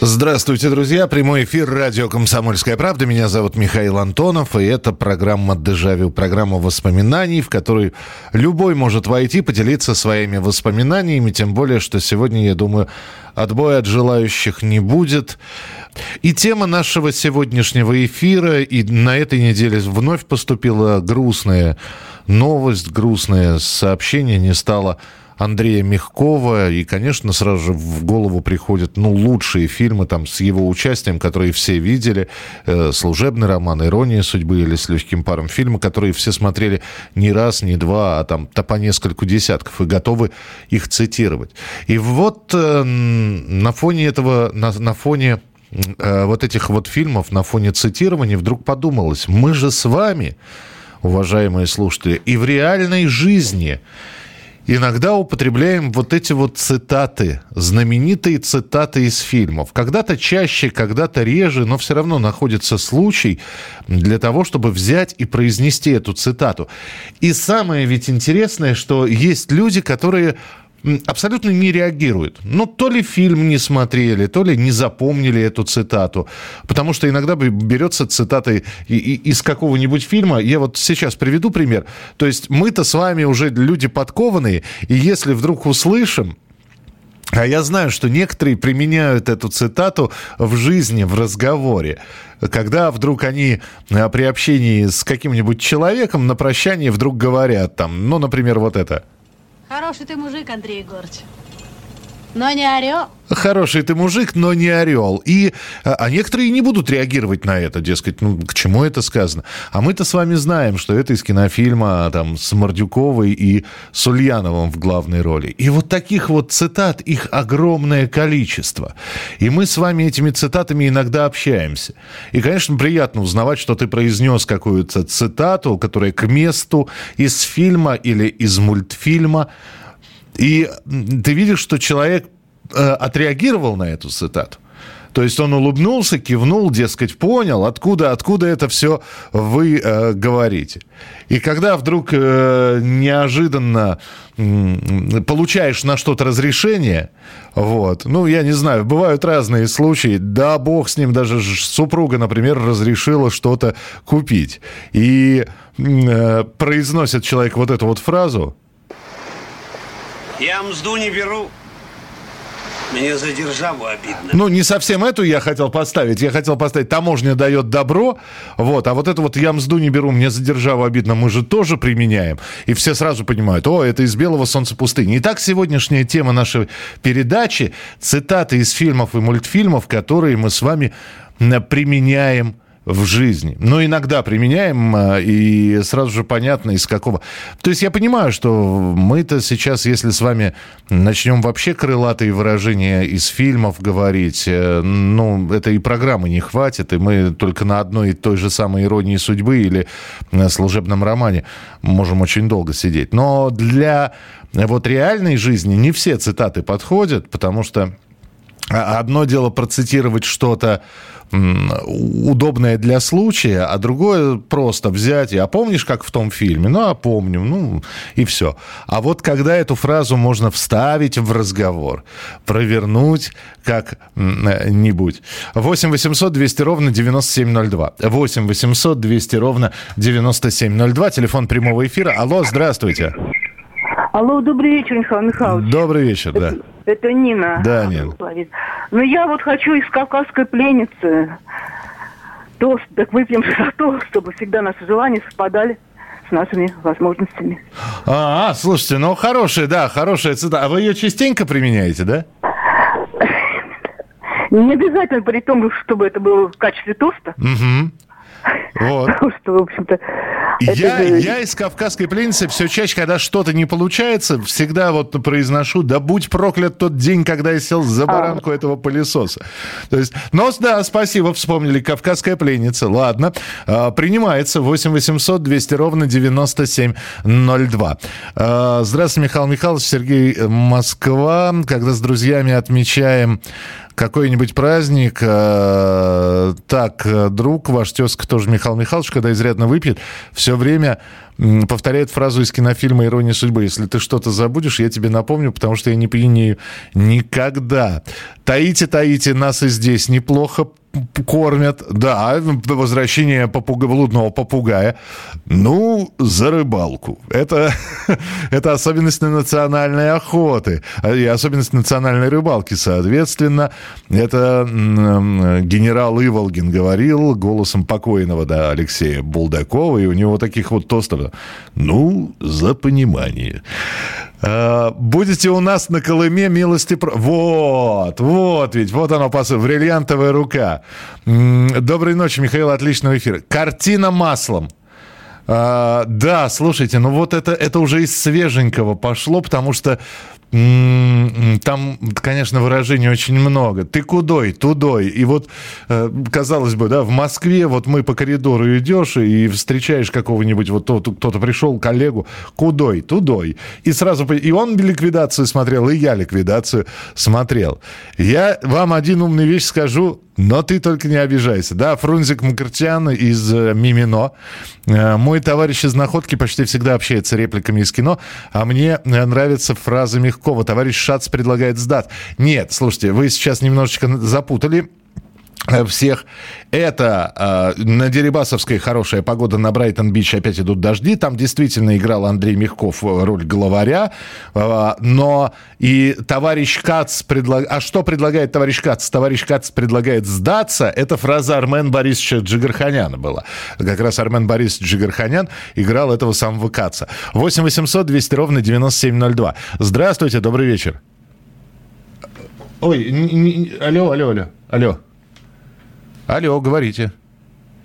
Здравствуйте, друзья. Прямой эфир радио «Комсомольская правда». Меня зовут Михаил Антонов, и это программа «Дежавю», программа воспоминаний, в которой любой может войти, поделиться своими воспоминаниями, тем более, что сегодня, я думаю, отбоя от желающих не будет. И тема нашего сегодняшнего эфира, и на этой неделе вновь поступила грустная новость, грустное сообщение, не стало Андрея Мягкова. И, конечно, сразу же в голову приходят, ну, лучшие фильмы там с его участием, которые все видели. Э, «Служебный роман», «Ирония судьбы» или «С легким паром» фильмы, которые все смотрели не раз, не два, а там то по нескольку десятков и готовы их цитировать. И вот э, на фоне этого, на, на фоне э, вот этих вот фильмов, на фоне цитирования вдруг подумалось, мы же с вами, уважаемые слушатели, и в реальной жизни иногда употребляем вот эти вот цитаты, знаменитые цитаты из фильмов. Когда-то чаще, когда-то реже, но все равно находится случай для того, чтобы взять и произнести эту цитату. И самое ведь интересное, что есть люди, которые абсолютно не реагируют. Ну, то ли фильм не смотрели, то ли не запомнили эту цитату. Потому что иногда берется цитата из какого-нибудь фильма. Я вот сейчас приведу пример. То есть мы-то с вами уже люди подкованные, и если вдруг услышим, а я знаю, что некоторые применяют эту цитату в жизни, в разговоре. Когда вдруг они а, при общении с каким-нибудь человеком на прощание вдруг говорят там, ну, например, вот это. Хороший ты мужик, Андрей Егорович. Но не орел. Хороший ты мужик, но не орел. И, а, а некоторые не будут реагировать на это, дескать, ну, к чему это сказано. А мы-то с вами знаем, что это из кинофильма там, с Мордюковой и с Ульяновым в главной роли. И вот таких вот цитат, их огромное количество. И мы с вами этими цитатами иногда общаемся. И, конечно, приятно узнавать, что ты произнес какую-то цитату, которая к месту из фильма или из мультфильма. И ты видишь, что человек э, отреагировал на эту цитату. То есть он улыбнулся, кивнул, дескать, понял, откуда, откуда это все вы э, говорите. И когда вдруг э, неожиданно м, получаешь на что-то разрешение, вот, ну, я не знаю, бывают разные случаи, да бог с ним, даже супруга, например, разрешила что-то купить. И э, произносит человек вот эту вот фразу, Я мзду не беру. Мне за державу обидно. Ну, не совсем эту я хотел поставить. Я хотел поставить, таможня дает добро, вот, а вот это вот я мзду не беру, мне за державу обидно, мы же тоже применяем. И все сразу понимают, о, это из белого солнца пустыни. Итак, сегодняшняя тема нашей передачи – цитаты из фильмов и мультфильмов, которые мы с вами м, применяем в жизни. Но иногда применяем, а, и сразу же понятно, из какого... То есть я понимаю, что мы-то сейчас, если с вами начнем вообще крылатые выражения из фильмов говорить, э, ну, это и программы не хватит, и мы только на одной и той же самой иронии судьбы или э, служебном романе можем очень долго сидеть. Но для э, вот реальной жизни не все цитаты подходят, потому что Одно дело процитировать что-то удобное для случая, а другое просто взять и, а помнишь, как в том фильме? Ну, а помню, ну, и все. А вот когда эту фразу можно вставить в разговор, провернуть как-нибудь. 8 800 200 ровно 9702. 8 800 200 ровно 9702. Телефон прямого эфира. Алло, здравствуйте. Алло, добрый вечер, Михаил Михайлович. Добрый вечер, да. Это Нина. Да, Нин. говорит. Ну, я вот хочу из кавказской пленницы тост, так выпьем за то, чтобы всегда наши желания совпадали с нашими возможностями. А, а, слушайте, ну хорошая, да, хорошая цитата. А вы ее частенько применяете, да? Не обязательно при том, чтобы это было в качестве тоста, Угу. Вот. потому что, в общем-то... Я, я из «Кавказской пленницы» все чаще, когда что-то не получается, всегда вот произношу, да будь проклят тот день, когда я сел за а. баранку а. этого пылесоса. То есть, но да, спасибо, вспомнили, «Кавказская пленница». Ладно, а, принимается 8 800 200 ровно 9702. А, здравствуйте, Михаил Михайлович, Сергей Москва. Когда с друзьями отмечаем какой-нибудь праздник, э, так, друг, ваш тезка тоже Михаил Михайлович, когда изрядно выпьет, все время повторяет фразу из кинофильма «Ирония судьбы». Если ты что-то забудешь, я тебе напомню, потому что я не пьянею никогда. Таите, таите, нас и здесь неплохо кормят. Да, возвращение попуга, блудного попугая. Ну, за рыбалку. Это, это особенность национальной охоты и особенность национальной рыбалки. Соответственно, это генерал Иволгин говорил голосом покойного да, Алексея Булдакова, и у него таких вот тостов. Ну, за понимание. А, будете у нас на Колыме милости... Вот, вот ведь, вот оно, посыл, бриллиантовая рука. Доброй ночи, Михаил, отличного эфира. Картина маслом. А, да, слушайте, ну вот это, это уже из свеженького пошло, потому что там, конечно, выражений очень много. Ты кудой, тудой. И вот, э, казалось бы, да, в Москве вот мы по коридору идешь и встречаешь какого-нибудь, вот кто-то пришел, коллегу, кудой, тудой. И сразу, и он ликвидацию смотрел, и я ликвидацию смотрел. Я вам один умный вещь скажу, но ты только не обижайся. Да, Фрунзик Макарчан из э, Мимино. Э, мой товарищ из Находки почти всегда общается репликами из кино, а мне э, нравятся Мягкова. Товарищ Шац предлагает сдат. Нет, слушайте, вы сейчас немножечко запутали всех. Это э, на Дерибасовской хорошая погода, на Брайтон-Бич опять идут дожди. Там действительно играл Андрей Мягков роль главаря. Э, но и товарищ Кац предлагает... А что предлагает товарищ Кац? Товарищ Кац предлагает сдаться. Это фраза Армен Борисовича Джигарханяна была. Как раз Армен Борисович Джигарханян играл этого самого Каца. 8 800 200 ровно 9702. Здравствуйте, добрый вечер. Ой, не, не, алло, алло, алло, алло. Алло, говорите.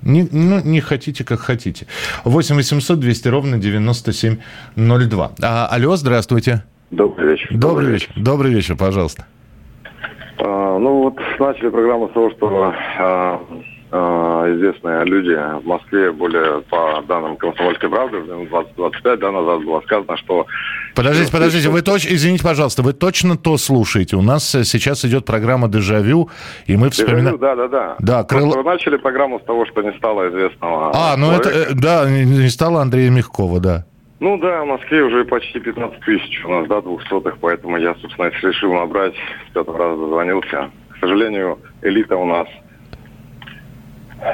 Не, ну, не хотите, как хотите. 8 800 200 ровно 9702. А, алло, здравствуйте. Добрый вечер. Добрый, Добрый вечер. вечер. Добрый вечер, пожалуйста. А, ну вот начали программу с того, что а, известные люди в Москве, более по данным «Комсомольской правды», в 2025 да, назад было сказано, что... Подождите, подождите, вы точно, извините, пожалуйста, вы точно то слушаете? У нас сейчас идет программа «Дежавю», и мы вспоминаем... Да, да, да. Да, крыл... Вы начали программу с того, что не стало известного А, ну это, э, да, не стало Андрея Мягкова, да. Ну да, в Москве уже почти 15 тысяч у нас, да, двухсотых, поэтому я, собственно, решил набрать, в пятый раз дозвонился. К сожалению, элита у нас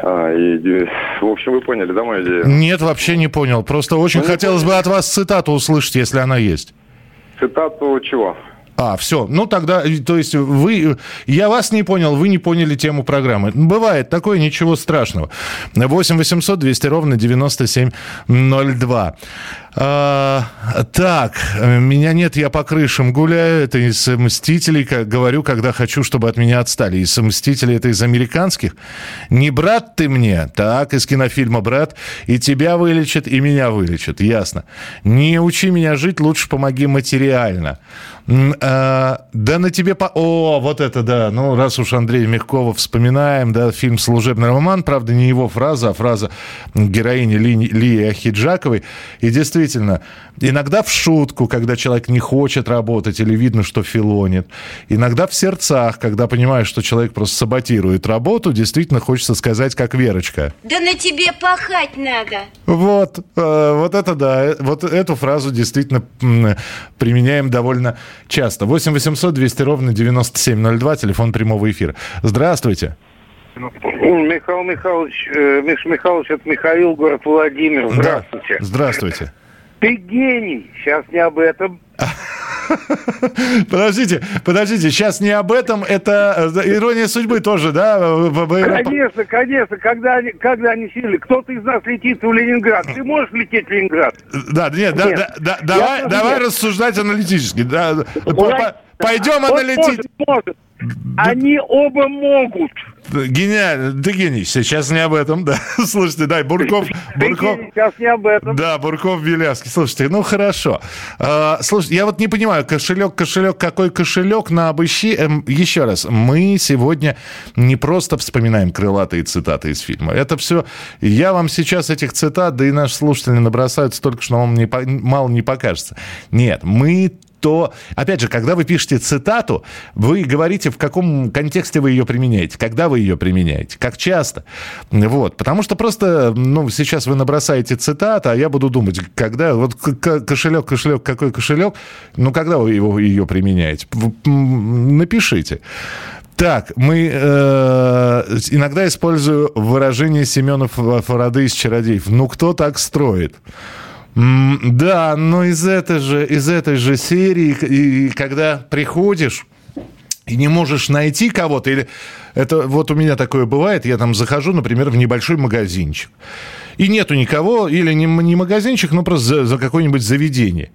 а, и, в общем, вы поняли, да, мою идею? Нет, вообще не понял. Просто очень ну, хотелось бы от вас цитату услышать, если она есть. Цитату чего? А, все. Ну, тогда, то есть вы... Я вас не понял, вы не поняли тему программы. Бывает такое, ничего страшного. 8 800 200 ровно 9702. А, так, меня нет, я по крышам гуляю. Это из «Мстителей», как говорю, когда хочу, чтобы от меня отстали. Из «Мстителей» это из американских. Не брат ты мне, так, из кинофильма «Брат», и тебя вылечит, и меня вылечит, ясно. Не учи меня жить, лучше помоги материально. А, да на тебе... По... О, вот это да. Ну, раз уж Андрея Мягкова вспоминаем, да, фильм «Служебный роман», правда, не его фраза, а фраза героини Ли, Лии Ахиджаковой. И действительно, действительно, иногда в шутку, когда человек не хочет работать или видно, что филонит. Иногда в сердцах, когда понимаешь, что человек просто саботирует работу, действительно хочется сказать, как Верочка. Да на тебе пахать надо. Вот, э, вот это да, вот эту фразу действительно применяем довольно часто. 8 800 200 ровно 9702, телефон прямого эфира. Здравствуйте. Михаил Михайлович, э, Миш Михайлович, это Михаил, город Владимир. Здравствуйте. Да. Здравствуйте. Ты гений. Сейчас не об этом. Подождите, подождите, сейчас не об этом, это э, ирония судьбы тоже, да? Конечно, конечно, когда они, когда они сели, кто-то из нас летит в Ленинград, ты можешь лететь в Ленинград? Да, нет, нет. Да, да, давай, давай рассуждать аналитически, да. Пойдем аналитить. может, может. Они оба могут. Гениально. Ты гений. Сейчас не об этом, да. Слушайте, дай, Бурков... Бурков... Сейчас не об этом. Да, Бурков, Белявский. Слушайте, ну хорошо. А, слушайте, я вот не понимаю, кошелек, кошелек, какой кошелек на обыщи. Эм, еще раз, мы сегодня не просто вспоминаем крылатые цитаты из фильма. Это все... Я вам сейчас этих цитат, да и наши слушатели набросают столько, что вам не, мало не покажется. Нет, мы то, опять же, когда вы пишете цитату, вы говорите, в каком контексте вы ее применяете, когда вы ее применяете, как часто. Вот. Потому что просто, ну, сейчас вы набросаете цитату, а я буду думать, когда, вот кошелек, кошелек, какой кошелек, ну, когда вы его, ее применяете? Напишите. Так, мы э, иногда использую выражение Семена Ф- Фарады из «Чародеев». Ну, кто так строит? Да, но из этой же, из этой же серии, и, когда приходишь и не можешь найти кого-то, или это вот у меня такое бывает, я там захожу, например, в небольшой магазинчик, и нету никого, или не, не магазинчик, но просто за, за какое-нибудь заведение.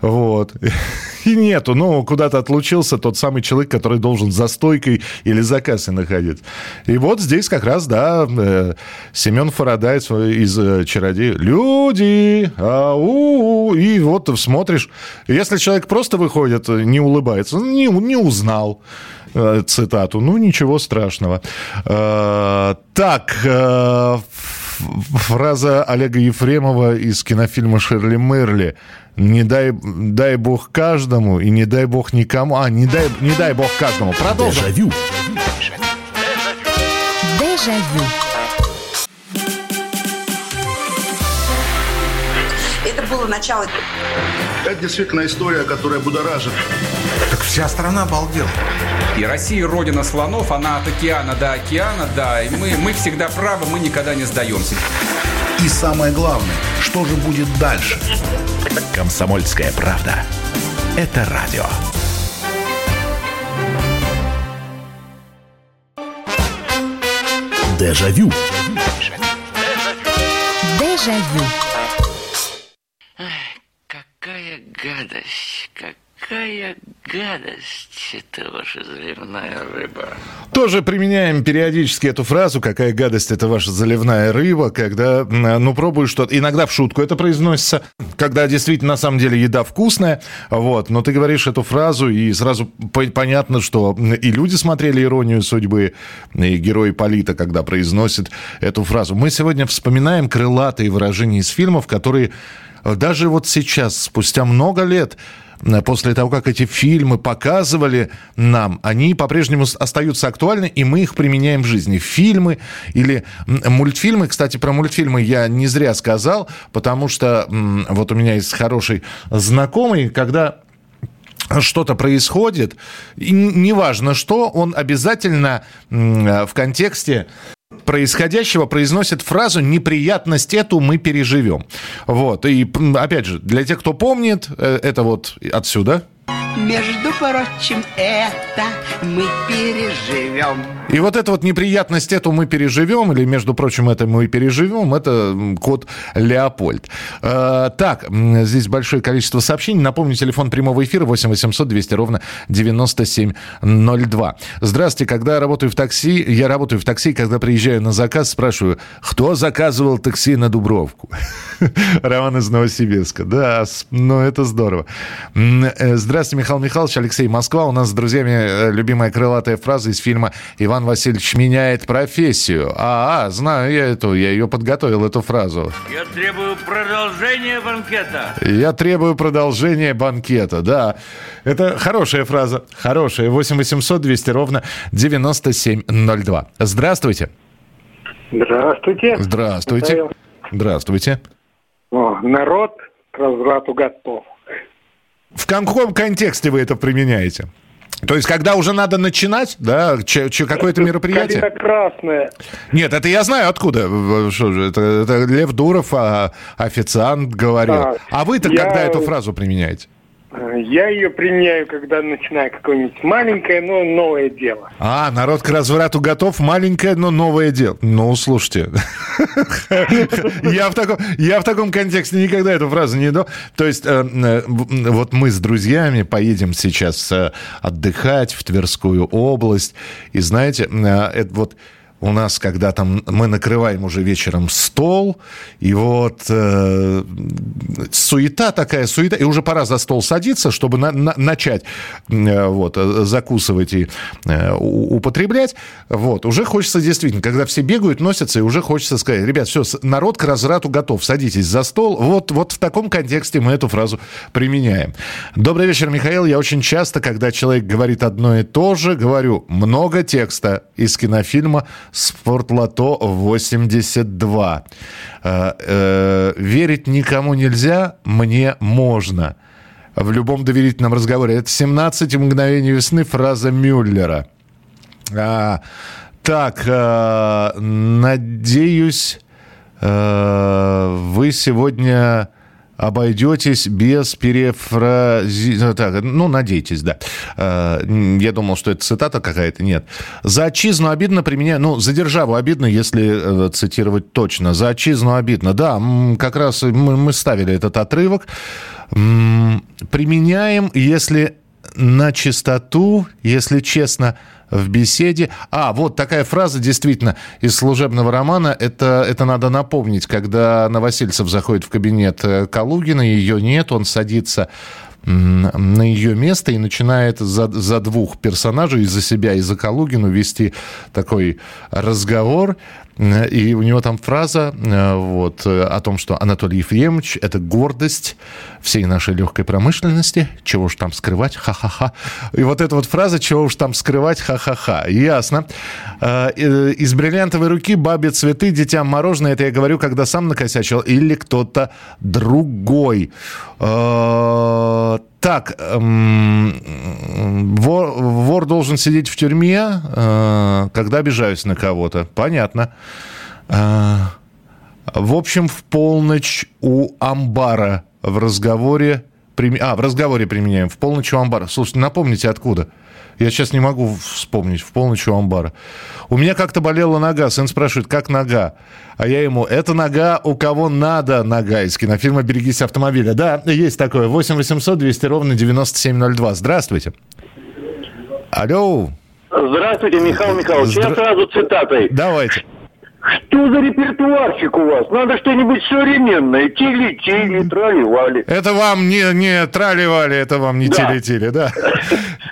Вот. И нету. Ну, куда-то отлучился тот самый человек, который должен за стойкой или за кассой находиться. И вот здесь как раз, да, э, Семен Фарадай из э, «Чародея». Люди! Ау! И вот ты смотришь. Если человек просто выходит, не улыбается, не, не узнал э, цитату. Ну, ничего страшного. Так, фраза Олега Ефремова из кинофильма «Шерли Мерли». Не дай, дай бог каждому и не дай бог никому. А, не дай, не дай бог каждому. Продолжим. Дежавю. Дежавю. Это было начало. Это действительно история, которая будоражит. Так вся страна обалдела. И Россия родина слонов, она от океана до океана, да. И мы, мы всегда правы, мы никогда не сдаемся. И самое главное, что же будет дальше? Комсомольская правда. Это радио. Дежавю. Дежавю. Какая гадость, какая гадость это ваша заливная рыба. Тоже применяем периодически эту фразу, какая гадость это ваша заливная рыба, когда, м, ну, пробуешь что-то. Иногда в шутку это произносится, когда действительно на самом деле еда вкусная, вот, но ты говоришь эту фразу, и сразу по- понятно, что и люди смотрели «Иронию судьбы», и герой Полита, когда произносит эту фразу. Мы сегодня вспоминаем крылатые выражения из фильмов, которые даже вот сейчас, спустя много лет, э, после того, как эти фильмы показывали нам, они по-прежнему остаются актуальны, и мы их применяем в жизни. Фильмы или мультфильмы. Кстати, про мультфильмы я не зря сказал, потому что вот у меня есть хороший знакомый, когда что-то происходит, и неважно что, он обязательно э, в контексте происходящего произносит фразу «неприятность эту мы переживем». Вот, и опять же, для тех, кто помнит, э, это вот отсюда. Между прочим, это мы переживем. И вот эту вот неприятность эту мы переживем, или, между прочим, это мы переживем, это код Леопольд. Э, так, здесь большое количество сообщений. Напомню, телефон прямого эфира 8 800 200 ровно 9702. Здравствуйте, когда я работаю в такси, я работаю в такси, когда приезжаю на заказ, спрашиваю, кто заказывал такси на Дубровку? Роман из Новосибирска. Да, ну это здорово. Э, Здравствуйте, Михаил Михайлович, Алексей Москва. У нас с друзьями э, любимая крылатая фраза из фильма «Иван Васильевич меняет профессию». А, а, знаю я эту, я ее подготовил, эту фразу. Я требую продолжения банкета. Я требую продолжения банкета, да. Это хорошая фраза, хорошая. 8 800 200 ровно 9702. Здравствуйте. Здравствуйте. Здравствуйте. Михаил. Здравствуйте. О, народ к разврату готов. В каком контексте вы это применяете? То есть, когда уже надо начинать, да, какое-то мероприятие? Калина красная. Нет, это я знаю откуда. Что же, это, это Лев Дуров, а, официант говорил. Да. А вы-то Я- когда эту фразу применяете? Я ее применяю, когда начинаю какое-нибудь маленькое, но новое дело. А, народ к разврату готов, маленькое, но новое дело. Ну, слушайте, я в таком, я в таком контексте никогда эту фразу не... То есть, э, э, вот мы с друзьями поедем сейчас э, отдыхать в Тверскую область, и знаете, это вот у нас, когда там мы накрываем уже вечером стол, и вот э, суета такая, суета, и уже пора за стол садиться, чтобы на, на, начать э, вот, закусывать и э, употреблять. Вот, уже хочется действительно, когда все бегают, носятся, и уже хочется сказать, ребят, все, народ к разврату готов, садитесь за стол. Вот, вот в таком контексте мы эту фразу применяем. Добрый вечер, Михаил. Я очень часто, когда человек говорит одно и то же, говорю много текста из кинофильма Спортлото 82. Э, э, верить никому нельзя, мне можно. В любом доверительном разговоре. Это 17 мгновений весны, фраза Мюллера. А, так, а, надеюсь, а, вы сегодня обойдетесь без перефрази... Ну, так, ну, надейтесь, да. Э, я думал, что это цитата какая-то. Нет. За отчизну обидно применяю... Ну, за державу обидно, если э, цитировать точно. За отчизну обидно. Да, как раз мы ставили этот отрывок. Применяем, если на чистоту, если честно, в беседе. А, вот такая фраза действительно из служебного романа. Это, это надо напомнить, когда Новосельцев заходит в кабинет э, Калугина, ее нет, он садится на ее место и начинает за, за двух персонажей, и за себя, и за Калугину вести такой разговор. И у него там фраза э, вот, э, о том, что Анатолий Ефремович – это гордость всей нашей легкой промышленности. Чего уж там скрывать, ха-ха-ха. И вот эта вот фраза «чего уж там скрывать, ха-ха-ха». Ясно. Э, из бриллиантовой руки бабе цветы, детям мороженое. Это я говорю, когда сам накосячил или кто-то другой. Так, эм, вор, вор должен сидеть в тюрьме, э, когда обижаюсь на кого-то. Понятно. Э, в общем, в полночь у амбара в разговоре... А, в разговоре применяем. В полночь у амбара. Слушайте, напомните, откуда? Я сейчас не могу вспомнить. В полночь у амбара. У меня как-то болела нога. Сын спрашивает, как нога? А я ему, это нога, у кого надо нога из кинофильма «Берегись автомобиля». Да, есть такое. 8 800 200 ровно 9702. Здравствуйте. Алло. Здравствуйте, Михаил Михайлович. Здра... Я сразу цитатой. Давайте. Что за репертуарчик у вас? Надо что-нибудь современное. Тили-тили, трали-вали. Это вам не, не трали-вали, это вам не да. тили-тили, да?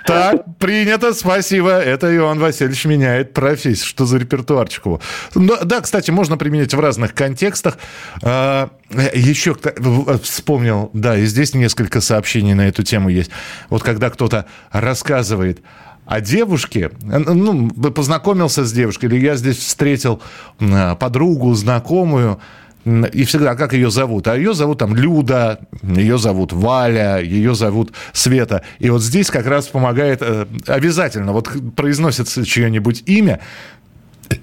Так, принято, спасибо. Это Иван Васильевич меняет профессию. Что за репертуарчик его? Ну, да, кстати, можно применять в разных контекстах. А, еще вспомнил, да, и здесь несколько сообщений на эту тему есть. Вот когда кто-то рассказывает а девушке, ну, познакомился с девушкой, или я здесь встретил подругу, знакомую, и всегда, как ее зовут? А ее зовут там Люда, ее зовут Валя, ее зовут Света. И вот здесь как раз помогает э, обязательно, вот произносится чье-нибудь имя,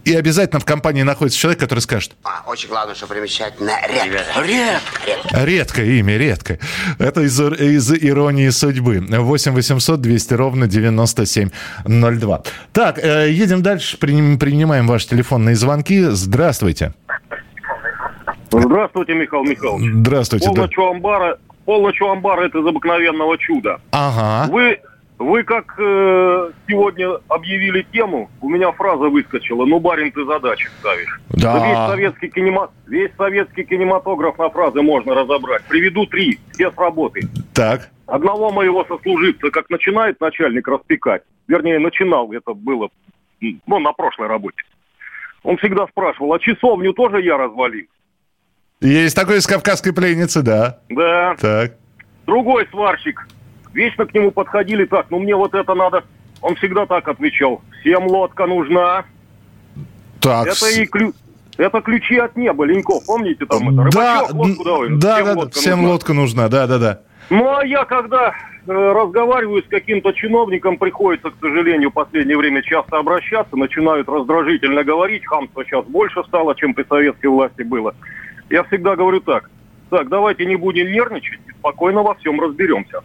и обязательно в компании находится человек, который скажет... А, очень главное, что примечательно. Редко. Редко. Редкое имя, редко. Это из, из иронии судьбы. 8 800 200 ровно 9702. Так, э, едем дальше. Принимаем ваши телефонные звонки. Здравствуйте. Здравствуйте, Михаил Михайлович. Здравствуйте. Полночь у амбара, полночь у амбара это из обыкновенного чуда. Ага. Вы вы как э, сегодня объявили тему, у меня фраза выскочила, ну, барин, ты задачи ставишь. Да. Весь советский, кинема... Весь советский кинематограф на фразы можно разобрать. Приведу три, все с работы. Так. Одного моего сослуживца, как начинает начальник распекать, вернее, начинал, это было, ну, на прошлой работе. Он всегда спрашивал, а часовню тоже я развалил? Есть такой из кавказской пленницы, да. Да. Так. Другой сварщик Вечно к нему подходили так, ну мне вот это надо. Он всегда так отвечал. Всем лодка нужна. Так. Это и ключ. Это ключи от неба, Леньков, помните там это? Да, лодку давай. Да, всем да, лодка всем нужна. лодка нужна, да, да, да. Ну, а я, когда э, разговариваю с каким-то чиновником, приходится, к сожалению, в последнее время часто обращаться, начинают раздражительно говорить, хамство сейчас больше стало, чем при советской власти было. Я всегда говорю так, так, давайте не будем нервничать, спокойно во всем разберемся.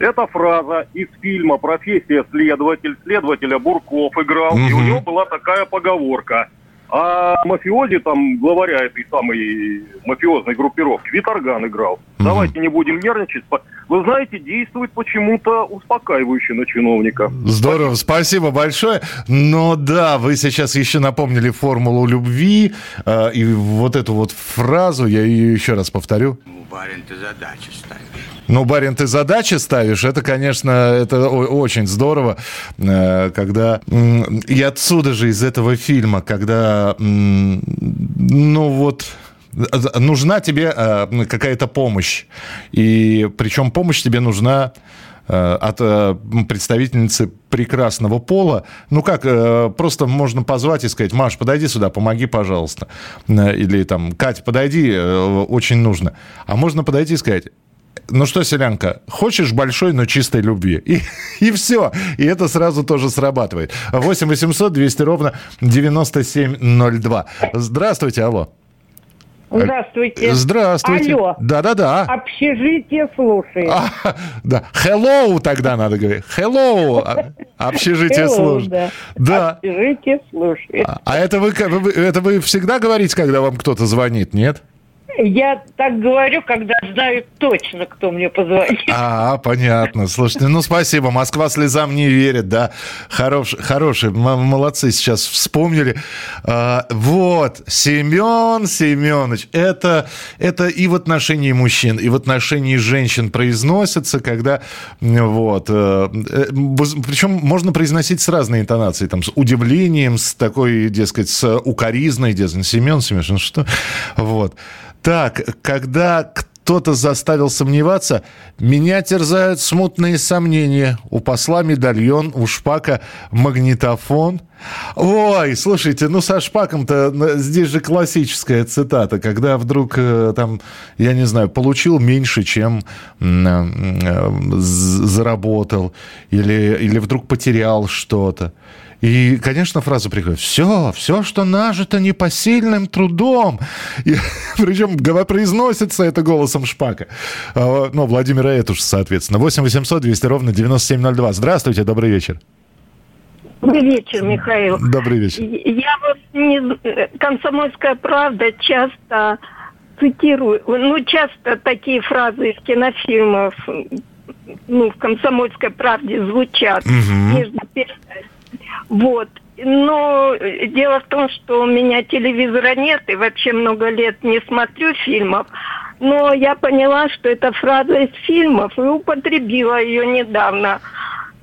Эта фраза из фильма «Профессия следователь». Следователя Бурков играл, и у него была такая поговорка. А мафиози, там, главаря этой самой мафиозной группировки, Виторган играл. Давайте не будем нервничать. Вы знаете, действует почему-то успокаивающе на чиновника. Здорово, спасибо большое. Но да, вы сейчас еще напомнили формулу любви, э, и вот эту вот фразу, я ее еще раз повторю. Барин, ты задачи ставишь. Ну, барин, ты задачи ставишь, это, конечно, это очень здорово, э, когда... И отсюда же, из этого фильма, когда, ну вот, нужна тебе э, какая-то помощь. И причем помощь тебе нужна э, от представительницы прекрасного пола. Ну как, просто можно позвать и сказать, Маш, подойди сюда, помоги, пожалуйста. Или там, Кать, подойди, очень нужно. А можно подойти и сказать, ну что, селянка, хочешь большой, но чистой любви? И, и все. И это сразу тоже срабатывает. 8 800 200 ровно 9702. Здравствуйте, алло. Здравствуйте. Здравствуйте. Алло. Да-да-да. Общежитие слушает. А, да. Hello тогда надо говорить. Hello. А- Общежитие Hello, служит. да. Да. Общежитие слушает. А это вы, как- вы- это вы всегда говорите, когда вам кто-то звонит, нет? Я так говорю, когда знаю точно, кто мне позвонит. А, понятно. Слушайте, ну спасибо. Москва слезам не верит, да. Хорош, хорошие, м- молодцы сейчас вспомнили. А, вот, Семен Семенович, это, это и в отношении мужчин, и в отношении женщин произносится, когда вот, э, э, причем можно произносить с разной интонацией, там, с удивлением, с такой, дескать, с укоризной, дескать, Семен Семенович, ну что, вот. Так, когда кто-то заставил сомневаться, меня терзают смутные сомнения. У посла медальон, у Шпака магнитофон. Ой, слушайте, ну со Шпаком-то здесь же классическая цитата, когда вдруг э, там, я не знаю, получил меньше, чем э, з- заработал, или, или вдруг потерял что-то. И, конечно, фраза приходит «Все, все, что нажито непосильным трудом». И, причем произносится это голосом Шпака. А, Ну, Владимира Этуш, соответственно. 8 800 200 ровно 9702. Здравствуйте, добрый вечер. Добрый вечер, Михаил. Добрый вечер. Я вот не... Комсомольская правда часто цитирую, ну, часто такие фразы из кинофильмов, ну, в комсомольской правде звучат. Мгм. между. Вот. Но дело в том, что у меня телевизора нет, и вообще много лет не смотрю фильмов. Но я поняла, что это фраза из фильмов, и употребила ее недавно.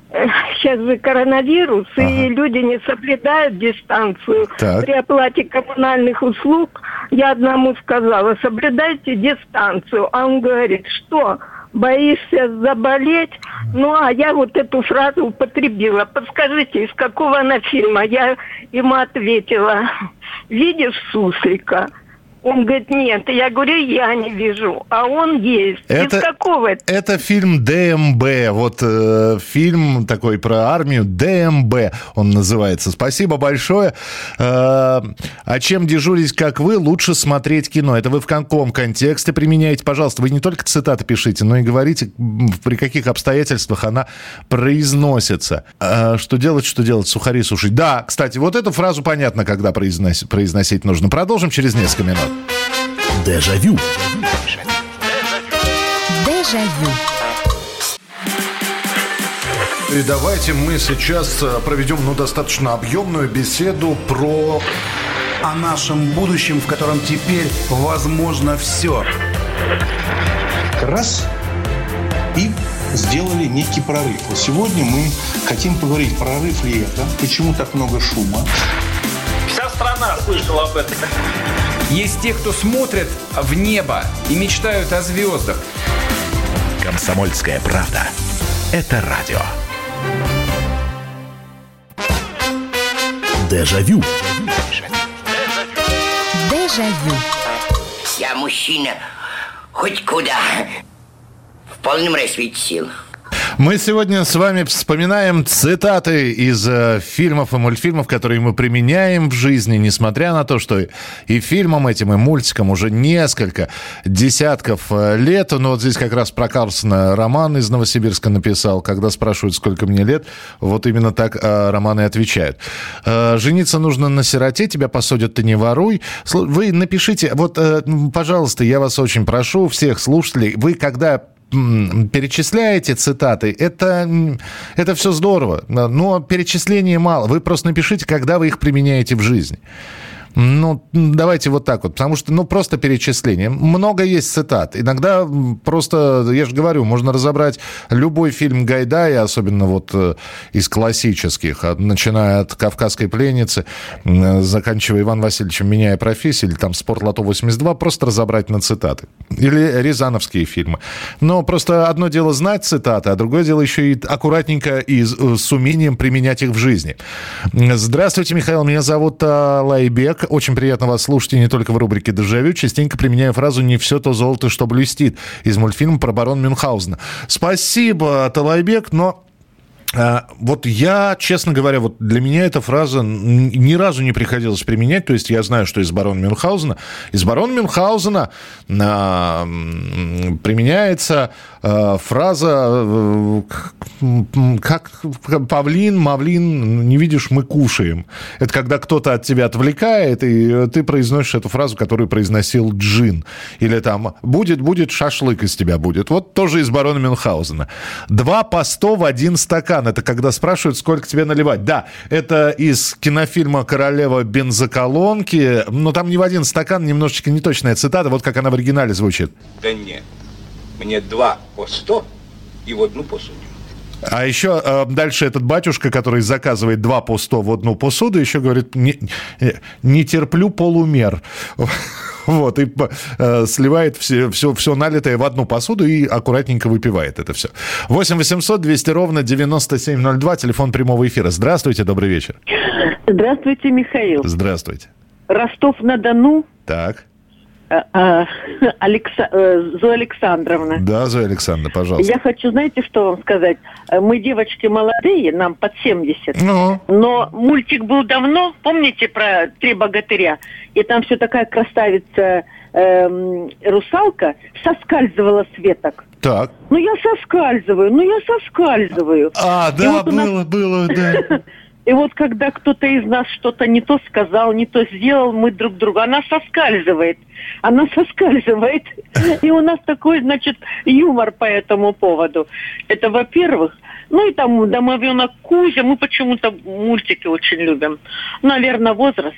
Э, Сейчас же коронавирус, и люди не соблюдают дистанцию. Так. При оплате коммунальных услуг я одному сказала, соблюдайте дистанцию. А он говорит, что, боишься заболеть? Ну, а я вот эту фразу употребила. Подскажите, из какого она фильма? Я ему ответила, видишь суслика? Он говорит, нет. Я говорю, я не вижу. А он есть. Это- Из какого это? Это фильм ДМБ. Вот э, фильм такой про армию. ДМБ он называется. Спасибо большое. Э, а чем дежурить, как вы, лучше смотреть кино. Это вы в каком контексте применяете? Пожалуйста, вы не только цитаты пишите, но и говорите, при каких обстоятельствах она произносится. Э, что делать, что делать? Сухари сушить. Да, кстати, вот эту фразу понятно, когда произнос- произносить нужно. Продолжим через несколько минут. Дежавю. Дежавю. И давайте мы сейчас э, проведем ну, достаточно объемную беседу про... О нашем будущем, в котором теперь возможно все. Раз и сделали некий прорыв. Вот сегодня мы хотим поговорить, прорыв ли это, почему так много шума. Вся страна слышала об этом. Есть те, кто смотрят в небо и мечтают о звездах. Комсомольская правда. Это радио. Дежавю. Дежавю. Я мужчина хоть куда. В полном расцвете сил. Мы сегодня с вами вспоминаем цитаты из э, фильмов и мультфильмов, которые мы применяем в жизни, несмотря на то, что и фильмам этим, и мультикам уже несколько десятков э, лет. Но вот здесь как раз про Карлсона роман из Новосибирска написал. Когда спрашивают, сколько мне лет, вот именно так э, романы отвечают. Э, жениться нужно на сироте, тебя посадят, ты не воруй. Вы напишите, вот, э, пожалуйста, я вас очень прошу, всех слушателей, вы когда перечисляете цитаты, это, это все здорово, но перечисления мало. Вы просто напишите, когда вы их применяете в жизни. Ну, давайте вот так вот, потому что, ну, просто перечисление. Много есть цитат. Иногда просто, я же говорю, можно разобрать любой фильм Гайдая, особенно вот э, из классических, от- начиная от «Кавказской пленницы», м, заканчивая Иван Васильевичем «Меняя профессию», или там «Спорт Лото-82», просто разобрать на цитаты. Или рязановские фильмы. Но просто одно дело знать цитаты, а другое дело еще и аккуратненько и с э, умением применять их в жизни. Здравствуйте, Михаил, меня зовут а, Лайбек. Очень приятно вас слушать и не только в рубрике «Дежавю». Частенько применяю фразу «не все то золото, что блестит» из мультфильма про барон Мюнхгаузена. Спасибо, Талайбек, но Вот я, честно говоря, вот для меня эта фраза ни разу не приходилось применять. То есть я знаю, что из барона Мюнхгаузена. Из барона Мюнхгаузена а, применяется а, фраза э, как павлин, мавлин, не видишь, мы кушаем. Это когда кто-то от тебя отвлекает, и ты произносишь эту фразу, которую произносил Джин. Или там будет, будет, шашлык из тебя будет. Вот тоже из барона Мюнхгаузена. Два по сто в один стакан. Это когда спрашивают, сколько тебе наливать. Да, это из кинофильма «Королева бензоколонки». Но там не в один стакан, немножечко неточная цитата. Вот как она в оригинале звучит. Да нет. Мне два по сто и в одну посуду. А еще э, дальше этот батюшка, который заказывает два по 100 в одну посуду, еще говорит, не, э, не терплю полумер. Вот, и э, сливает все, все, все налитое в одну посуду и аккуратненько выпивает это все. 8 800 200 ровно 9702, телефон прямого эфира. Здравствуйте, добрый вечер. Здравствуйте, Михаил. Здравствуйте. Ростов-на-Дону, Так, Алекса- э, Зоя Александровна. да, Зоя Александровна, пожалуйста. Я хочу, знаете, что вам сказать? Э, Мы девочки молодые, нам под 70. Ну. Но мультик был давно, помните про «Три богатыря»? И там все такая красавица эм, русалка соскальзывала с веток. Так. Ну я соскальзываю, ну я соскальзываю. А, И да, вот у нас- было, было, да. И вот когда кто-то из нас что-то не то сказал, не то сделал, мы друг другу, она соскальзывает, она соскальзывает. И у нас такой, значит, юмор по этому поводу. Это во-первых. Ну и там домовенок Кузя, мы почему-то мультики очень любим. Наверное, возраст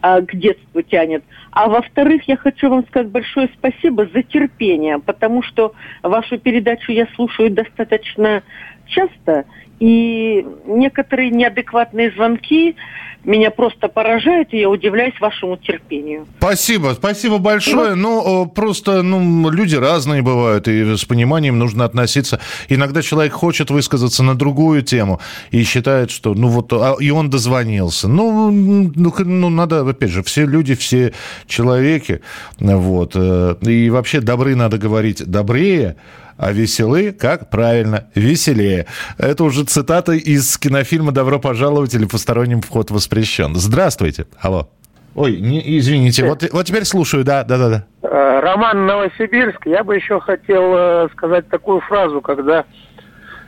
а, к детству тянет. А во-вторых, я хочу вам сказать большое спасибо за терпение, потому что вашу передачу я слушаю достаточно часто, и некоторые неадекватные звонки меня просто поражают, и я удивляюсь вашему терпению. Спасибо, спасибо большое. Ну, э, просто, ну, люди разные бывают, и с пониманием нужно относиться. Иногда человек хочет высказаться на другую тему и считает, что, ну, вот, а, и он дозвонился. Ну, ну, ну, надо, опять же, все люди, все человеки, вот. э, И вообще добры надо говорить добрее, а веселы, как правильно, веселее. Это уже цитата из кинофильма «Добро пожаловать» или «Посторонним вход воспрещен». Здравствуйте. Алло. Ой, не, извините, вот, вот теперь слушаю, да, да, да, да. Э, Роман Новосибирск. Я бы еще хотел э, сказать такую фразу, когда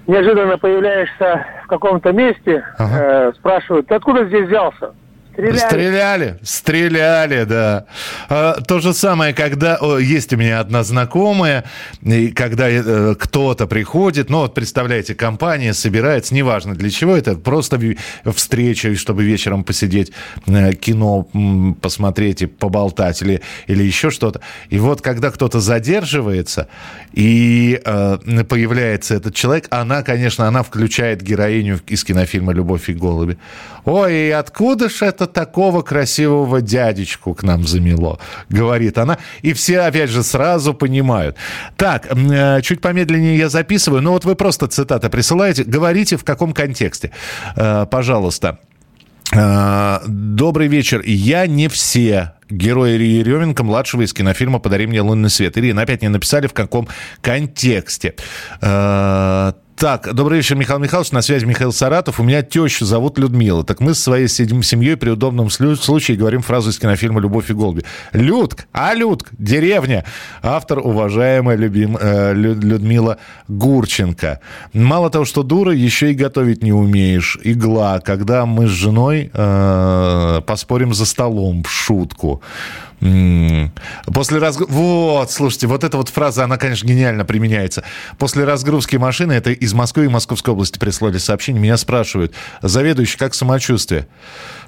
неожиданно появляешься в каком-то месте, э, спрашивают, ты откуда здесь взялся? Стреляли. Стреляли, стреляли, да. А, то же самое, когда о, есть у меня одна знакомая, и когда э, кто-то приходит, ну вот представляете, компания собирается, неважно для чего это, просто встреча, чтобы вечером посидеть, э, кино м, посмотреть и поболтать или, или еще что-то. И вот когда кто-то задерживается и э, появляется этот человек, она, конечно, она включает героиню из кинофильма «Любовь и голуби». Ой, и откуда ж это такого красивого дядечку к нам замело? Говорит она. И все, опять же, сразу понимают. Так, э, чуть помедленнее я записываю. Ну вот вы просто цитаты присылаете. Говорите, в каком контексте. Э, Пожалуйста. Э, Добрый вечер. Я не все. Герой Ильи Еременко, младшего из кинофильма «Подари мне лунный свет». Ирина, опять не написали, в каком контексте. Так, добрый вечер, Михаил Михайлович. На связи Михаил Саратов. У меня тещу зовут Людмила. Так мы с своей семьей при удобном случае говорим фразу из кинофильма «Любовь и голуби». Людк, а Людк, деревня. Автор уважаемая любим, э, Людмила Гурченко. Мало того, что дура, еще и готовить не умеешь. Игла. Когда мы с женой э, поспорим за столом в шутку. После разгрузки... Вот, слушайте, вот эта вот фраза, она, конечно, гениально применяется. После разгрузки машины, это из Москвы и Московской области прислали сообщение, меня спрашивают, заведующий, как самочувствие?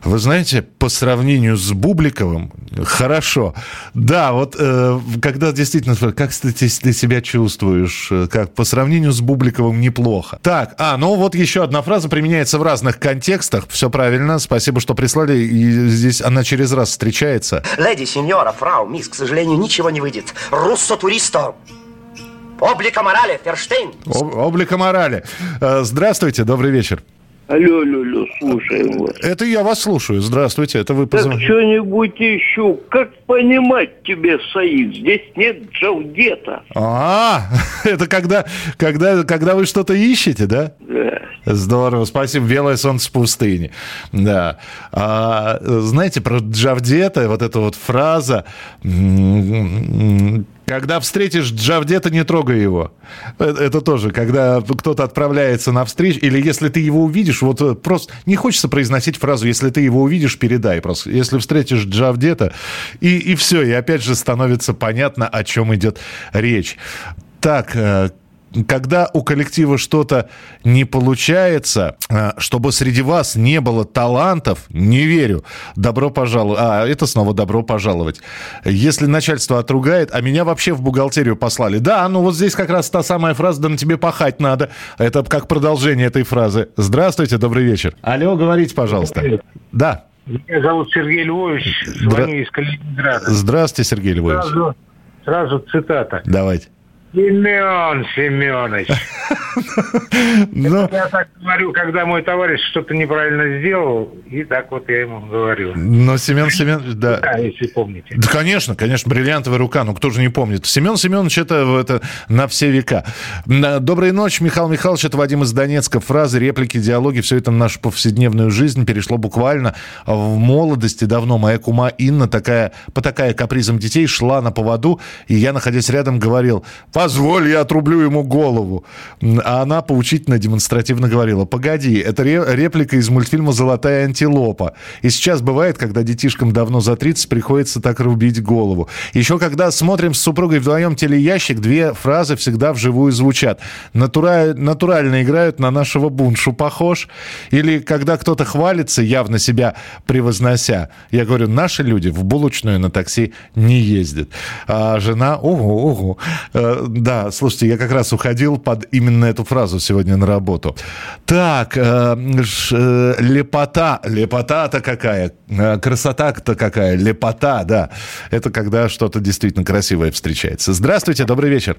Вы знаете, по сравнению с Бубликовым, хорошо. Да, вот э, когда действительно, как ты, ты, себя чувствуешь, э, как по сравнению с Бубликовым неплохо. Так, а, ну вот еще одна фраза применяется в разных контекстах. Все правильно, спасибо, что прислали. И здесь она через раз встречается. Леди, сеньора, фрау, мисс, к сожалению, ничего не выйдет. Руссо туристо. Облика морали, Ферштейн. Облика морали. Э, здравствуйте, добрый вечер. Алло, алло, алло, слушаю вас. Это я вас слушаю. Здравствуйте, это вы позвонили. Так что-нибудь еще. Как понимать тебе, Саид? Здесь нет джавдета. А, это когда, когда, когда вы что-то ищете, да? Да. Здорово, спасибо. Белое солнце пустыни. Да. А, знаете, про джавдета, вот эта вот фраза, когда встретишь Джавдета, не трогай его. Это, это тоже, когда кто-то отправляется на встречу, или если ты его увидишь, вот э, просто не хочется произносить фразу, если ты его увидишь, передай просто. Если встретишь Джавдета, и, и все, и опять же становится понятно, о чем идет речь. Так, э, когда у коллектива что-то не получается, а, чтобы среди вас не было талантов, не верю. Добро пожаловать. А, это снова добро пожаловать. Если начальство отругает, а меня вообще в бухгалтерию послали. Да, ну вот здесь как раз та самая фраза, да на тебе пахать надо. Это как продолжение этой фразы. Здравствуйте, добрый вечер. Алло, говорите, пожалуйста. Да. Меня зовут Сергей Львович, звоню Здра... из Калининграда. Здравствуйте, Сергей Львович. Сразу, сразу цитата. Давайте. Семен Семенович. Но... Я так говорю, когда мой товарищ что-то неправильно сделал, и так вот я ему говорю. Но Семен Семенович, да. Да, если помните. Да, конечно, конечно, бриллиантовая рука, ну кто же не помнит. Семен Семенович это, это на все века. Доброй ночи, Михаил Михайлович, это Вадим из Донецка. Фразы, реплики, диалоги, все это в нашу повседневную жизнь перешло буквально в молодости давно. Моя кума Инна такая, по такая капризам детей шла на поводу, и я, находясь рядом, говорил, позволь, я отрублю ему голову. А она поучительно, демонстративно говорила, погоди, это реплика из мультфильма «Золотая антилопа». И сейчас бывает, когда детишкам давно за 30 приходится так рубить голову. Еще когда смотрим с супругой вдвоем телеящик, две фразы всегда вживую звучат. Натура... Натурально играют на нашего буншу похож. Или когда кто-то хвалится, явно себя превознося. Я говорю, наши люди в булочную на такси не ездят. А жена, ого, ого. Да, слушайте, я как раз уходил под именно эту фразу сегодня на работу. Так, э, э, лепота. Лепота-то какая? Э, красота-то какая? Лепота, да. Это когда что-то действительно красивое встречается. Здравствуйте, добрый вечер.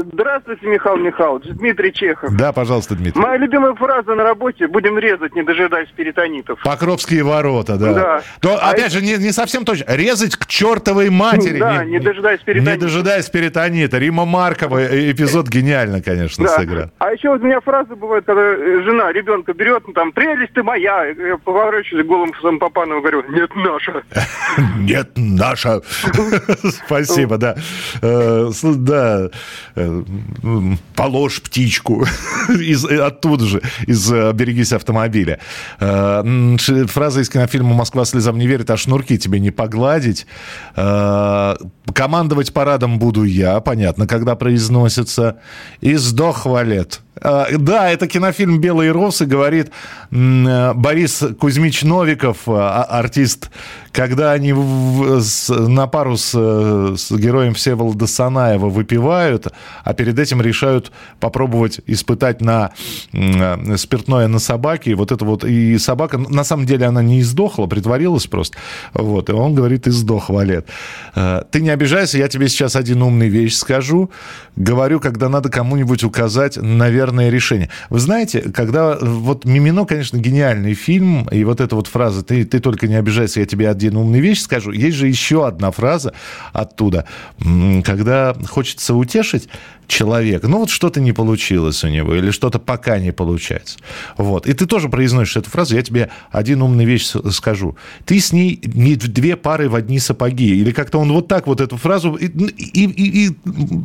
Э, здравствуйте, Михаил Михайлович. Дмитрий Чехов. Да, пожалуйста, Дмитрий. Моя любимая фраза на работе «Будем резать, не дожидаясь перитонитов». Покровские ворота, да. Да. То, а опять же, не, не совсем точно. Резать к чертовой матери. Да, не, не дожидаясь перитонита. Не дожидаясь перитонита. Рима Маркова эпизод гениально, конечно, да. сыгран. А еще вот у меня фраза бывает, когда э, жена ребенка берет, ну там, прелесть ты моя. Я поворачиваюсь голым и говорю, нет, наша. Нет, наша. Спасибо, да. Э, да. Э, положь птичку. из, оттуда же, из «Берегись автомобиля». Фраза из кинофильма «Москва слезам не верит», а шнурки тебе не погладить. Командовать парадом буду я, понятно, когда произносится. И сдох валет. А, да, это кинофильм «Белые росы», говорит Борис Кузьмич Новиков, а, артист, когда они на пару с, с героем Всеволода Санаева выпивают, а перед этим решают попробовать испытать на спиртное на собаке. И вот это вот, и собака, на самом деле она не издохла, притворилась просто. Вот, и он говорит, и сдох, Валет. А, ты не обижайся, я тебе сейчас один умный вещь скажу. Говорю, когда надо кому-нибудь указать, наверное, верное решение. Вы знаете, когда вот Мимино, конечно, гениальный фильм, и вот эта вот фраза «ты, ты только не обижайся, я тебе один умный вещь скажу», есть же еще одна фраза оттуда, когда хочется утешить человека, ну вот что-то не получилось у него, или что-то пока не получается. Вот. И ты тоже произносишь эту фразу, я тебе один умный вещь скажу. Ты с ней не две пары в одни сапоги. Или как-то он вот так вот эту фразу и, и, и, и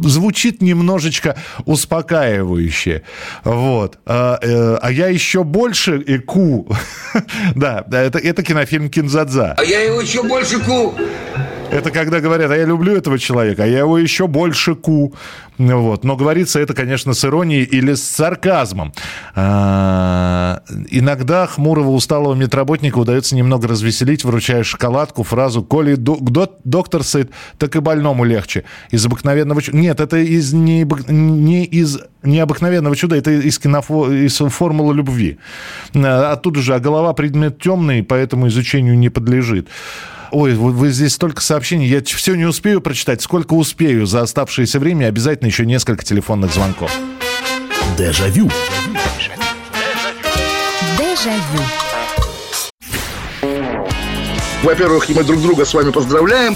звучит немножечко успокаивающе. Вот. А, э, а я еще больше и ку. да, это, это кинофильм Кинзадза. А я его еще больше ку. Это когда говорят, а я люблю этого человека, а я его еще больше ку. Вот. Но говорится это, конечно, с иронией или с сарказмом. А, иногда хмурого усталого медработника удается немного развеселить, вручая шоколадку, фразу «Коли доктор сыт, так и больному легче». Из обыкновенного. Нет, это из не, не из необыкновенного чуда, это из, кинофо... из формулы любви. А, оттуда же, а голова предмет темный, поэтому изучению не подлежит. Ой, вы, вы здесь столько сообщений, я все не успею прочитать. Сколько успею за оставшееся время, обязательно еще несколько телефонных звонков. Дежавю. Дежавю. Во-первых, мы друг друга с вами поздравляем.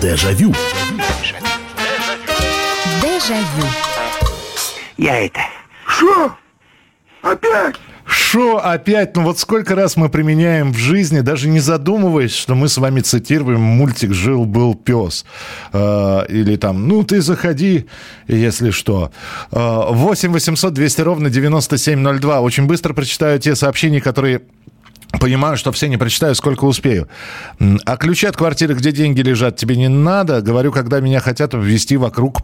Дежавю. Дежавю. Я это... Что? Опять? Шо опять? Ну вот сколько раз мы применяем в жизни, даже не задумываясь, что мы с вами цитируем мультик «Жил-был пес». Э, или там «Ну ты заходи, если что». Э, 8 800 200 ровно 9702. Очень быстро прочитаю те сообщения, которые Понимаю, что все не прочитаю, сколько успею. А ключи от квартиры, где деньги лежат, тебе не надо. Говорю, когда меня хотят ввести вокруг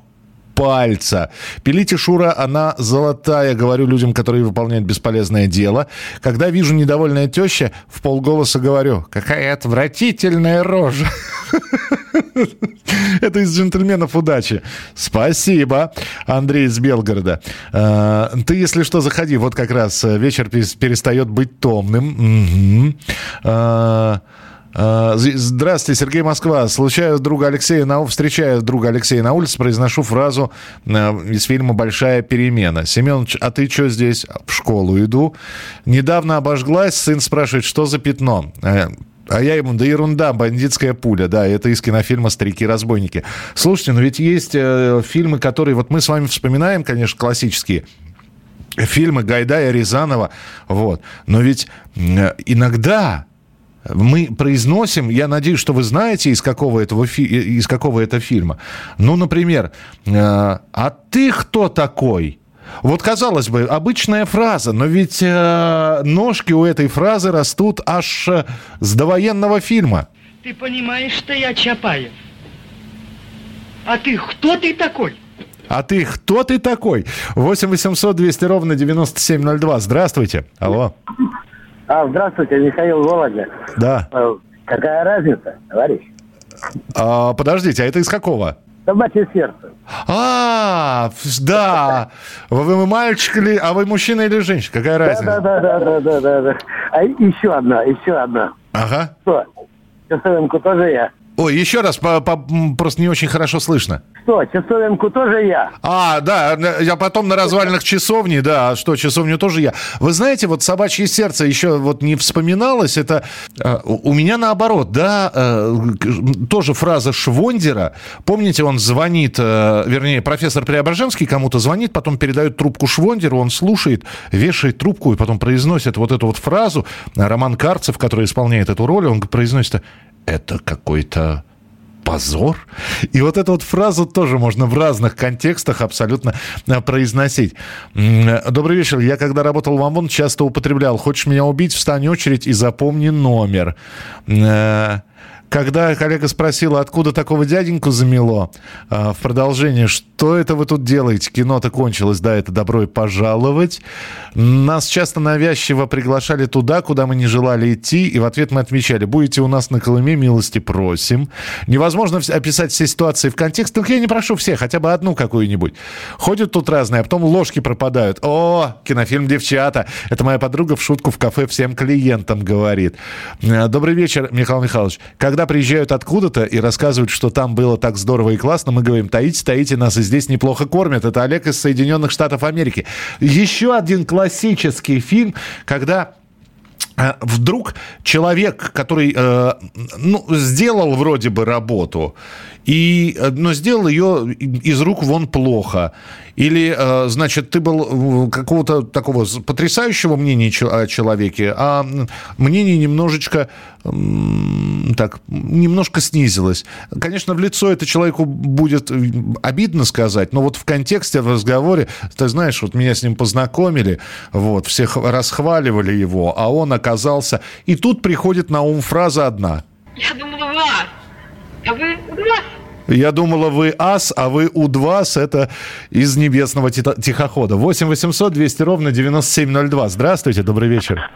пальца. Пилите Шура, она золотая, говорю людям, которые выполняют бесполезное дело. Когда вижу недовольная теща, в полголоса говорю, какая отвратительная рожа. Это из джентльменов удачи. Спасибо, Андрей из Белгорода. А, ты, если что, заходи. Вот как раз вечер перестает быть томным. А, здравствуйте, Сергей Москва. Случаю друга Алексея на... Встречаю друга Алексея на улице, произношу фразу из фильма «Большая перемена». Семенович, а ты что здесь? В школу иду. Недавно обожглась, сын спрашивает, что за пятно? А, я ему, да ерунда, бандитская пуля, да, это из кинофильма «Старики-разбойники». Слушайте, ну ведь есть э, фильмы, которые, вот мы с вами вспоминаем, конечно, классические, фильмы Гайдая, Рязанова, вот, но ведь э, иногда мы произносим, я надеюсь, что вы знаете, из какого, этого фи, из какого это фильма. Ну, например, э, «А ты кто такой?» Вот, казалось бы, обычная фраза, но ведь э, ножки у этой фразы растут аж э, с довоенного фильма. Ты понимаешь, что я Чапаев? А ты кто ты такой? А ты кто ты такой? 8 800 200 ровно 9702. Здравствуйте. Алло. А, здравствуйте, Михаил Володя. Да. Э, какая разница, товарищ? А, подождите, а это из какого? Собачье сердце. А, да. Вы мальчик или, а вы мужчина или женщина? Какая разница? Да, да, да, да, да, да, да. А еще одна, еще одна. Ага. Что? Часовенку тоже я. Ой, еще раз, по, по, просто не очень хорошо слышно. Что, часовенку тоже я? А, да, я потом на развалинах часовни, да, а что, часовню тоже я. Вы знаете, вот «Собачье сердце» еще вот не вспоминалось, это э, у меня наоборот, да, э, тоже фраза Швондера. Помните, он звонит, э, вернее, профессор Преображенский кому-то звонит, потом передает трубку Швондеру, он слушает, вешает трубку и потом произносит вот эту вот фразу. Роман Карцев, который исполняет эту роль, он произносит это какой-то позор. И вот эту вот фразу тоже можно в разных контекстах абсолютно э, произносить. Добрый вечер. Я когда работал в ОМОН, часто употреблял. Хочешь меня убить? Встань очередь и запомни номер. Когда коллега спросила, откуда такого дяденьку замело, э, в продолжение, что это вы тут делаете? Кино-то кончилось, да, это добро и пожаловать. Нас часто навязчиво приглашали туда, куда мы не желали идти, и в ответ мы отвечали, будете у нас на Колыме, милости просим. Невозможно описать все ситуации в контекст, только я не прошу всех, хотя бы одну какую-нибудь. Ходят тут разные, а потом ложки пропадают. О, кинофильм «Девчата». Это моя подруга в шутку в кафе всем клиентам говорит. Э, Добрый вечер, Михаил Михайлович. Когда приезжают откуда-то и рассказывают, что там было так здорово и классно, мы говорим, таите, таите, нас и здесь неплохо кормят. Это Олег из Соединенных Штатов Америки. Еще один классический фильм, когда вдруг человек, который э, ну, сделал вроде бы работу, и, э, но сделал ее из рук вон плохо. Или, э, значит, ты был какого-то такого потрясающего мнения о человеке, а мнение немножечко так, немножко снизилось. Конечно, в лицо это человеку будет обидно сказать, но вот в контексте, в разговоре, ты знаешь, вот меня с ним познакомили, вот, всех расхваливали его, а он оказался... И тут приходит на ум фраза одна. Я думала, вас, а вы вас. Я думала, вы ас, а вы У-2, это из небесного тихохода. 8 800 200 ровно 9702. Здравствуйте, добрый вечер.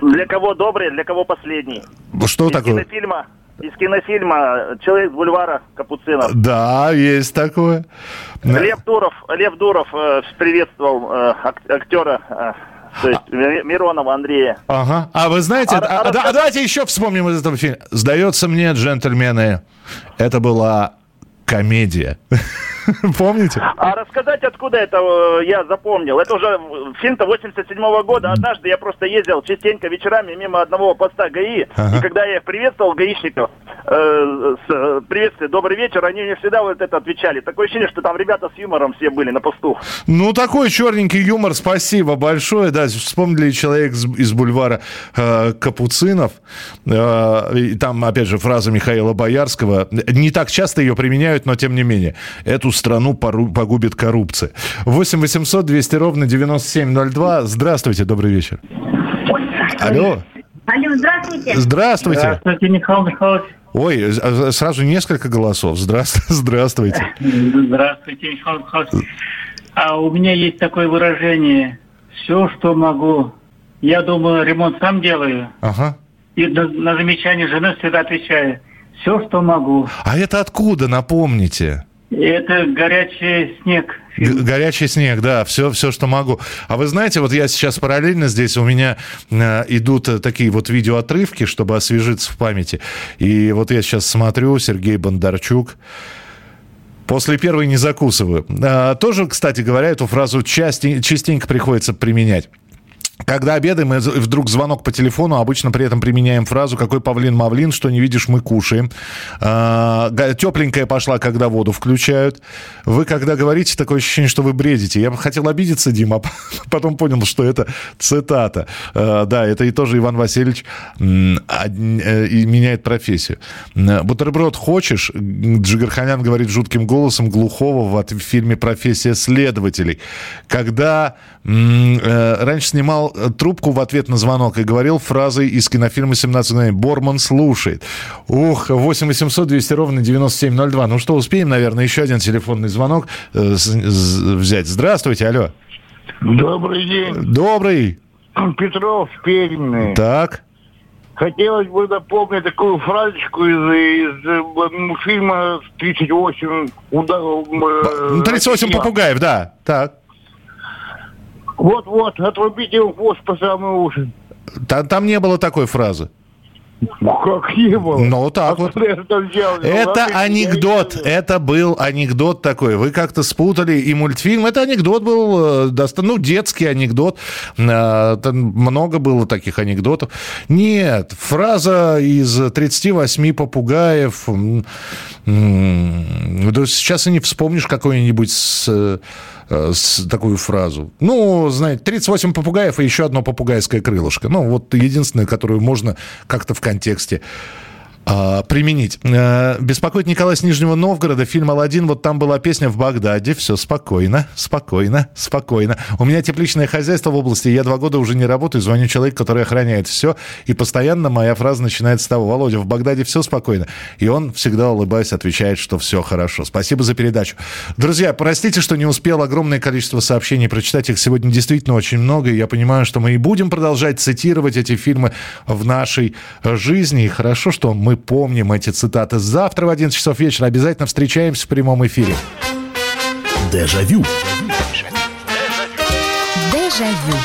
Для кого добрый, для кого последний. Что из такое? Кинофильма, из кинофильма «Человек с бульвара» Капуцинов. Да, есть такое. Лев Дуров, Лев Дуров э, приветствовал э, ак- актера э, то есть Ми- Миронова Андрея. Ага. А вы знаете, а, а, да- а давайте еще вспомним из этого фильма. Сдается мне, джентльмены, это была комедия. Помните? А рассказать, откуда это э, я запомнил. Это уже фильм-то 87-го года. Однажды я просто ездил частенько вечерами мимо одного поста ГАИ. Ага. И когда я приветствовал, гаишников, э, с э, приветствие, добрый вечер, они мне всегда вот это отвечали. Такое ощущение, что там ребята с юмором все были на посту. Ну, такой черненький юмор, спасибо большое. Да, вспомнили человек из, из бульвара э, Капуцинов. Э, и там, опять же, фраза Михаила Боярского. Не так часто ее применяют, но тем не менее. Эту страну погубит коррупция. 8 800 200 ровно 9702. Здравствуйте, добрый вечер. Алло. Алло, здравствуйте. Здравствуйте. Здравствуйте, Михаил Михайлович. Ой, э, сразу несколько голосов. Здравствуйте. Здравствуйте. Здравствуйте, Михаил Михайлович. А у меня есть такое выражение. Все, что могу. Я думаю, ремонт сам делаю. Ага. И на, на замечание жены всегда отвечаю. Все, что могу. А это откуда, напомните? Это горячий снег. Горячий снег, да, все, все, что могу. А вы знаете, вот я сейчас параллельно здесь, у меня э, идут э, такие вот видеоотрывки, чтобы освежиться в памяти. И вот я сейчас смотрю, Сергей Бондарчук, После первой не закусываю. А, тоже, кстати говоря, эту фразу части- частенько приходится применять. Когда обедаем, и вдруг звонок по телефону, обычно при этом применяем фразу «Какой павлин-мавлин, что не видишь, мы кушаем». А, тепленькая пошла, когда воду включают. Вы, когда говорите, такое ощущение, что вы бредите. Я бы хотел обидеться, Дима, а потом понял, что это цитата. А, да, это и тоже Иван Васильевич э, и меняет профессию. Бутерброд хочешь? Джигарханян говорит жутким голосом глухого в фильме «Профессия следователей». Когда э, раньше снимал э, трубку в ответ на звонок и говорил фразой из кинофильма «17 мгновений». Борман слушает. Ух, 8 800 200 ровно 9702. Ну что, успеем, наверное, еще один телефонный звонок э, взять. Здравствуйте, алло. Добрый день. Добрый. Петров, Пермь. Так. Хотелось бы напомнить такую фразочку из, из, э, фильма «38 удар...» э, Ну, 38 Россия. попугаев, да. Так. Вот-вот, отрубите ему хвост по самые уши. Там, там не было такой фразы. Ну, как не было. Ну, так вот. Это, сделали. Ну, Это ладно, анекдот. Это был анекдот такой. Вы как-то спутали и мультфильм. Это анекдот был, э, ну, детский анекдот. Э, Там много было таких анекдотов. Нет, фраза из 38 попугаев. М, да Сейчас и не вспомнишь какой-нибудь с, э, с такую фразу. Ну, знаете, 38 попугаев и еще одно попугайское крылышко. Ну, вот единственное, которую можно как-то в контексте а, применить. А, беспокоит Николай с Нижнего Новгорода. Фильм «Аладдин». Вот там была песня «В Багдаде». Все спокойно, спокойно, спокойно. У меня тепличное хозяйство в области. Я два года уже не работаю. Звоню человеку, который охраняет все. И постоянно моя фраза начинается с того. Володя, в Багдаде все спокойно. И он всегда, улыбаясь, отвечает, что все хорошо. Спасибо за передачу. Друзья, простите, что не успел огромное количество сообщений прочитать. Их сегодня действительно очень много. И я понимаю, что мы и будем продолжать цитировать эти фильмы в нашей жизни. И хорошо, что мы помним эти цитаты. Завтра в 11 часов вечера обязательно встречаемся в прямом эфире. Дежавю. Дежавю.